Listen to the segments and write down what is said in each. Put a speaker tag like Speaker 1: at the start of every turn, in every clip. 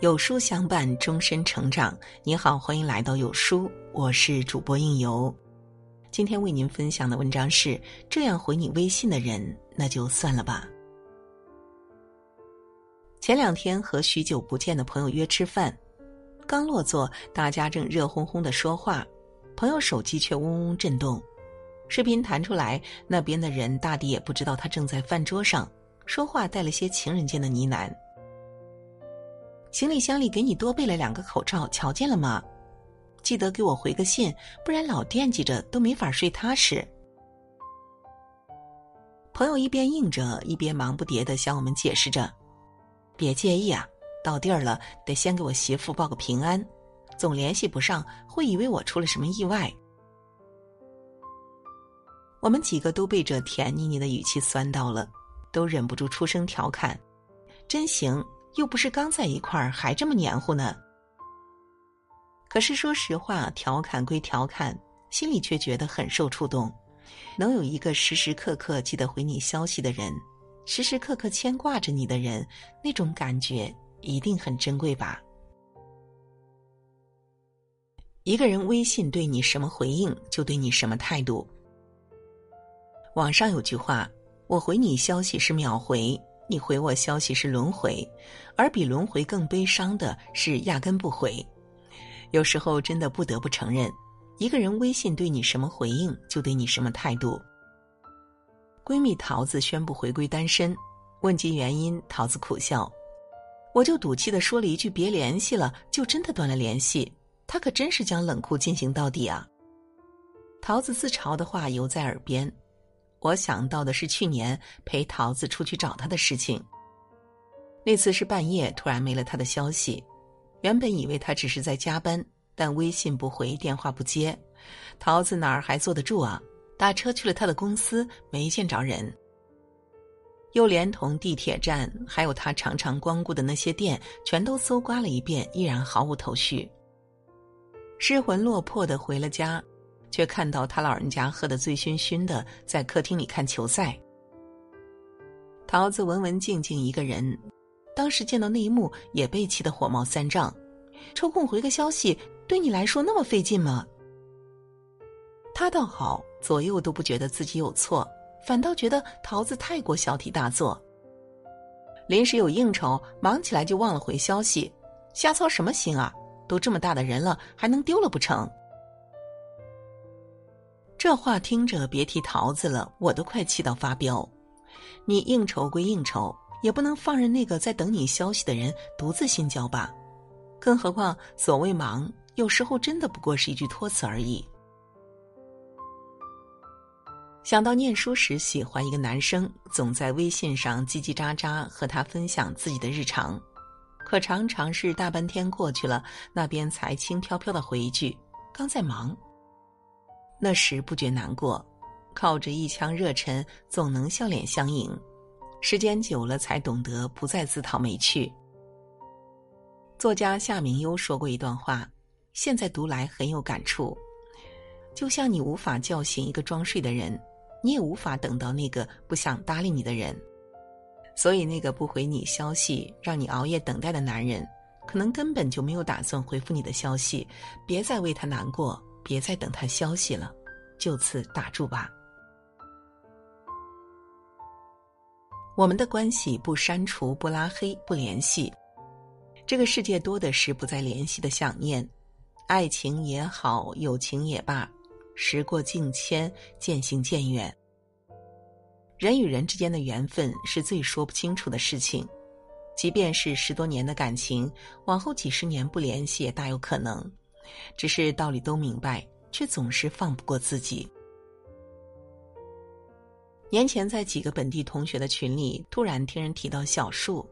Speaker 1: 有书相伴，终身成长。你好，欢迎来到有书，我是主播应由。今天为您分享的文章是：这样回你微信的人，那就算了吧。前两天和许久不见的朋友约吃饭，刚落座，大家正热烘烘的说话，朋友手机却嗡嗡震动。视频弹出来，那边的人大抵也不知道他正在饭桌上说话，带了些情人间的呢喃。行李箱里给你多备了两个口罩，瞧见了吗？记得给我回个信，不然老惦记着都没法睡踏实。朋友一边应着，一边忙不迭的向我们解释着：“别介意啊，到地儿了得先给我媳妇报个平安，总联系不上会以为我出了什么意外。”我们几个都被这甜腻腻的语气酸到了，都忍不住出声调侃：“真行。”又不是刚在一块儿，还这么黏糊呢。可是说实话，调侃归调侃，心里却觉得很受触动。能有一个时时刻刻记得回你消息的人，时时刻刻牵挂着你的人，那种感觉一定很珍贵吧。一个人微信对你什么回应，就对你什么态度。网上有句话：“我回你消息是秒回。”你回我消息是轮回，而比轮回更悲伤的是压根不回。有时候真的不得不承认，一个人微信对你什么回应，就对你什么态度。闺蜜桃子宣布回归单身，问及原因，桃子苦笑：“我就赌气的说了一句别联系了，就真的断了联系。他可真是将冷酷进行到底啊！”桃子自嘲的话犹在耳边。我想到的是去年陪桃子出去找他的事情。那次是半夜突然没了他的消息，原本以为他只是在加班，但微信不回，电话不接，桃子哪儿还坐得住啊？打车去了他的公司，没见着人。又连同地铁站，还有他常常光顾的那些店，全都搜刮了一遍，依然毫无头绪。失魂落魄的回了家。却看到他老人家喝得醉醺醺的，在客厅里看球赛。桃子文文静静一个人，当时见到那一幕也被气得火冒三丈。抽空回个消息，对你来说那么费劲吗？他倒好，左右都不觉得自己有错，反倒觉得桃子太过小题大做。临时有应酬，忙起来就忘了回消息，瞎操什么心啊？都这么大的人了，还能丢了不成？这话听着，别提桃子了，我都快气到发飙。你应酬归应酬，也不能放任那个在等你消息的人独自心焦吧？更何况，所谓忙，有时候真的不过是一句托词而已。想到念书时喜欢一个男生，总在微信上叽叽喳喳和他分享自己的日常，可常常是大半天过去了，那边才轻飘飘的回一句：“刚在忙。”那时不觉难过，靠着一腔热忱，总能笑脸相迎。时间久了，才懂得不再自讨没趣。作家夏明优说过一段话，现在读来很有感触。就像你无法叫醒一个装睡的人，你也无法等到那个不想搭理你的人。所以，那个不回你消息、让你熬夜等待的男人，可能根本就没有打算回复你的消息。别再为他难过。别再等他消息了，就此打住吧。我们的关系不删除、不拉黑、不联系，这个世界多的是不再联系的想念。爱情也好，友情也罢，时过境迁，渐行渐远。人与人之间的缘分是最说不清楚的事情，即便是十多年的感情，往后几十年不联系也大有可能。只是道理都明白，却总是放不过自己。年前在几个本地同学的群里，突然听人提到小树，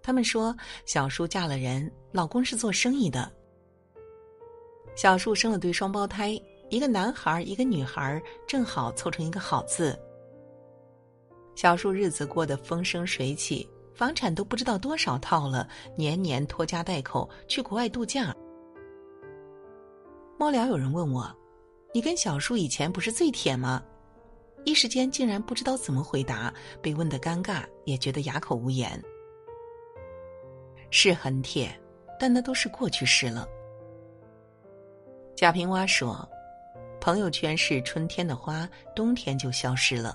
Speaker 1: 他们说小树嫁了人，老公是做生意的。小树生了对双胞胎，一个男孩一个女孩，正好凑成一个好字。小树日子过得风生水起，房产都不知道多少套了，年年拖家带口去国外度假。末了，有人问我：“你跟小叔以前不是最铁吗？”一时间竟然不知道怎么回答，被问得尴尬，也觉得哑口无言。是很铁，但那都是过去式了。贾平凹说：“朋友圈是春天的花，冬天就消失了。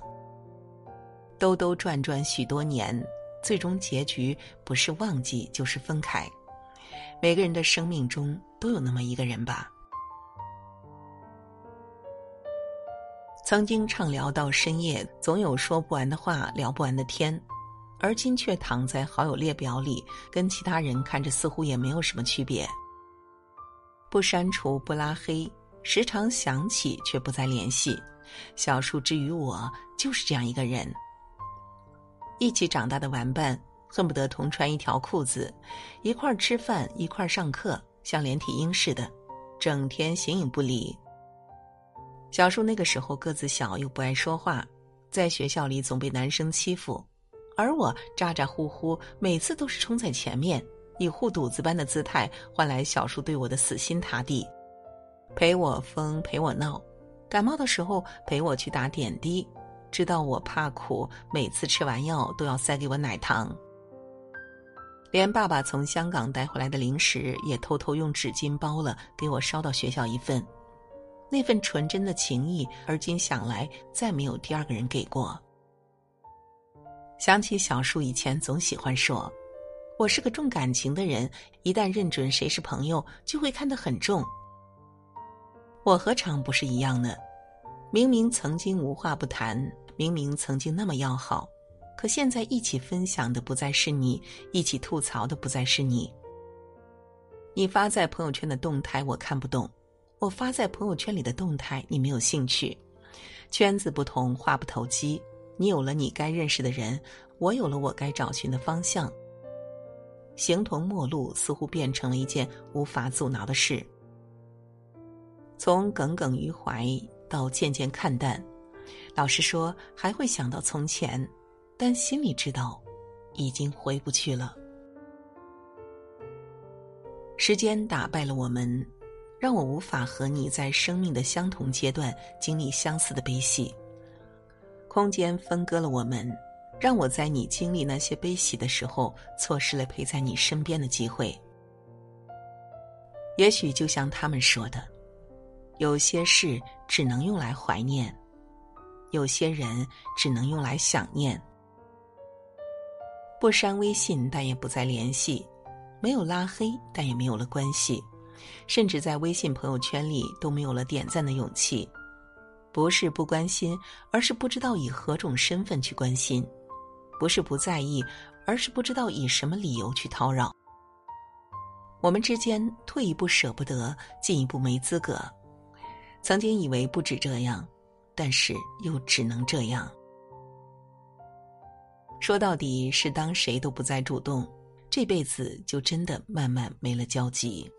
Speaker 1: 兜兜转转许多年，最终结局不是忘记就是分开。每个人的生命中都有那么一个人吧。曾经畅聊到深夜，总有说不完的话，聊不完的天，而今却躺在好友列表里，跟其他人看着似乎也没有什么区别。”不删除，不拉黑，时常想起却不再联系。小树之于我就是这样一个人。一起长大的玩伴，恨不得同穿一条裤子，一块儿吃饭，一块儿上课，像连体婴似的，整天形影不离。小树那个时候个子小又不爱说话，在学校里总被男生欺负，而我咋咋呼呼，每次都是冲在前面。以护犊子般的姿态换来小树对我的死心塌地，陪我疯，陪我闹，感冒的时候陪我去打点滴，知道我怕苦，每次吃完药都要塞给我奶糖。连爸爸从香港带回来的零食也偷偷用纸巾包了，给我捎到学校一份。那份纯真的情谊，而今想来再没有第二个人给过。想起小树以前总喜欢说。我是个重感情的人，一旦认准谁是朋友，就会看得很重。我何尝不是一样呢？明明曾经无话不谈，明明曾经那么要好，可现在一起分享的不再是你，一起吐槽的不再是你。你发在朋友圈的动态我看不懂，我发在朋友圈里的动态你没有兴趣。圈子不同，话不投机。你有了你该认识的人，我有了我该找寻的方向。形同陌路，似乎变成了一件无法阻挠的事。从耿耿于怀到渐渐看淡，老实说，还会想到从前，但心里知道，已经回不去了。时间打败了我们，让我无法和你在生命的相同阶段经历相似的悲喜。空间分割了我们。让我在你经历那些悲喜的时候，错失了陪在你身边的机会。也许就像他们说的，有些事只能用来怀念，有些人只能用来想念。不删微信，但也不再联系；没有拉黑，但也没有了关系；甚至在微信朋友圈里都没有了点赞的勇气。不是不关心，而是不知道以何种身份去关心。不是不在意，而是不知道以什么理由去叨扰。我们之间退一步舍不得，进一步没资格。曾经以为不止这样，但是又只能这样。说到底是当谁都不再主动，这辈子就真的慢慢没了交集。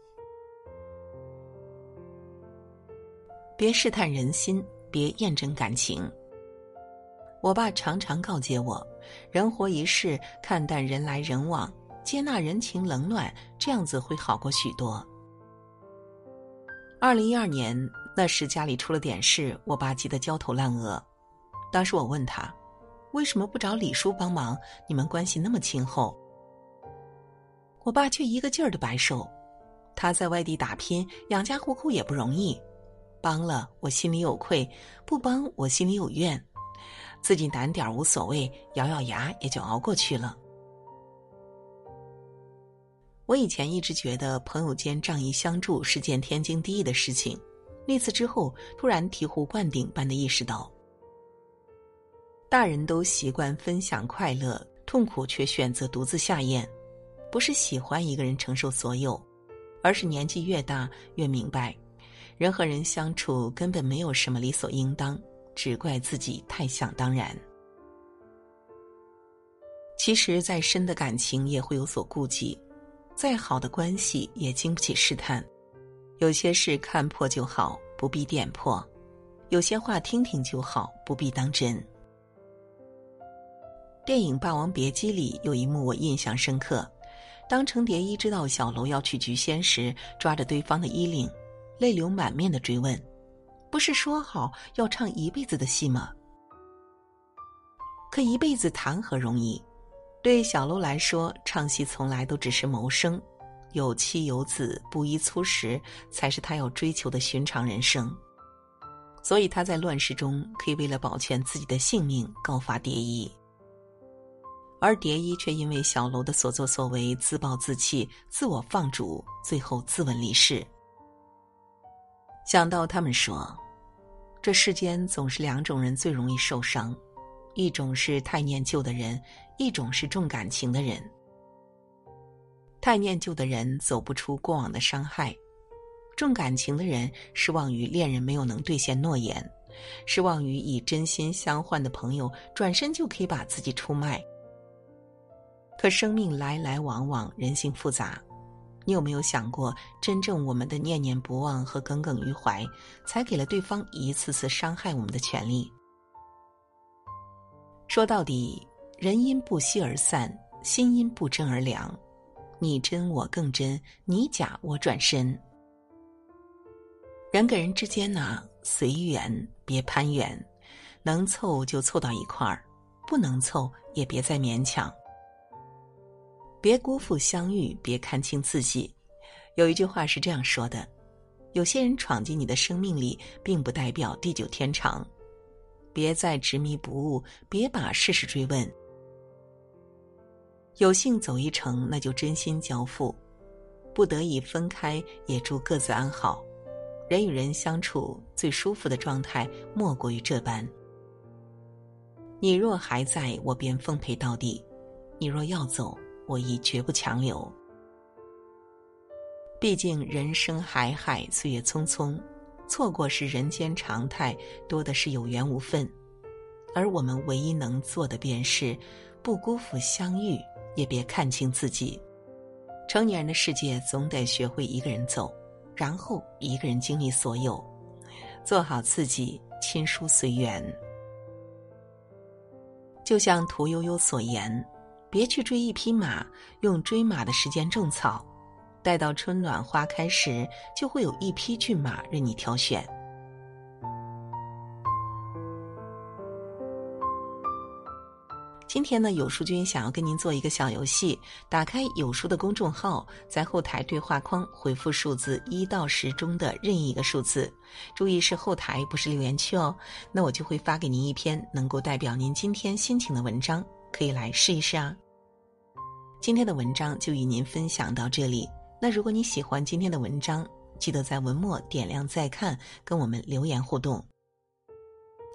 Speaker 1: 别试探人心，别验证感情。我爸常常告诫我：“人活一世，看淡人来人往，接纳人情冷暖，这样子会好过许多。”二零一二年那时家里出了点事，我爸急得焦头烂额。当时我问他：“为什么不找李叔帮忙？你们关系那么亲厚？”我爸却一个劲儿的摆手：“他在外地打拼，养家糊口也不容易，帮了我心里有愧，不帮我心里有怨。”自己难点无所谓，咬咬牙也就熬过去了。我以前一直觉得朋友间仗义相助是件天经地义的事情，那次之后突然醍醐灌顶般的意识到，大人都习惯分享快乐，痛苦却选择独自下咽，不是喜欢一个人承受所有，而是年纪越大越明白，人和人相处根本没有什么理所应当。只怪自己太想当然。其实再深的感情也会有所顾忌，再好的关系也经不起试探。有些事看破就好，不必点破；有些话听听就好，不必当真。电影《霸王别姬》里有一幕我印象深刻：当程蝶衣知道小楼要去菊仙时，抓着对方的衣领，泪流满面的追问。不是说好要唱一辈子的戏吗？可一辈子谈何容易？对小楼来说，唱戏从来都只是谋生，有妻有子、布衣粗食，才是他要追求的寻常人生。所以他在乱世中可以为了保全自己的性命告发蝶衣，而蝶衣却因为小楼的所作所为自暴自弃、自我放逐，最后自刎离世。想到他们说，这世间总是两种人最容易受伤，一种是太念旧的人，一种是重感情的人。太念旧的人走不出过往的伤害。重感情的人失望于恋人没有能兑现诺言，失望于以真心相换的朋友转身就可以把自己出卖。可生命来来往往，人性复杂，你有没有想过，真正我们的念念不忘和耿耿于怀，才给了对方一次次伤害我们的权利？说到底，人因不惜而散，心因不真而凉。你真我更真，你假我转身。人跟人之间呢，随缘，别攀缘，能凑就凑到一块儿，不能凑也别再勉强。别辜负相遇，别看清自己。有一句话是这样说的：有些人闯进你的生命里，并不代表地久天长。别再执迷不悟，别把事事追问。有幸走一程，那就真心交付；不得已分开，也祝各自安好。人与人相处最舒服的状态，莫过于这般。你若还在，我便奉陪到底；你若要走，我亦绝不强留。毕竟人生海海，岁月匆匆，错过是人间常态，多的是有缘无分。而我们唯一能做的，便是不辜负相遇，也别看清自己。成年人的世界，总得学会一个人走。然后一个人经历所有，做好自己，亲疏随缘。就像屠呦呦所言：“别去追一匹马，用追马的时间种草，待到春暖花开时，就会有一匹骏马任你挑选。”今天呢，有书君想要跟您做一个小游戏。打开有书的公众号，在后台对话框回复数字一到十中的任意一个数字，注意是后台，不是留言区哦。那我就会发给您一篇能够代表您今天心情的文章，可以来试一试啊。今天的文章就与您分享到这里。那如果你喜欢今天的文章，记得在文末点亮再看，跟我们留言互动。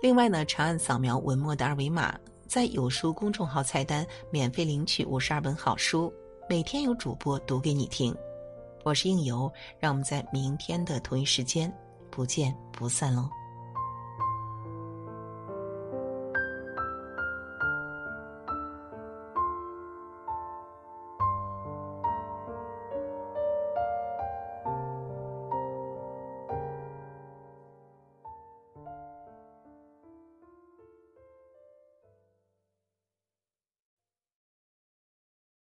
Speaker 1: 另外呢，长按扫描文末的二维码。在有书公众号菜单免费领取五十二本好书，每天有主播读给你听。我是应由，让我们在明天的同一时间不见不散喽。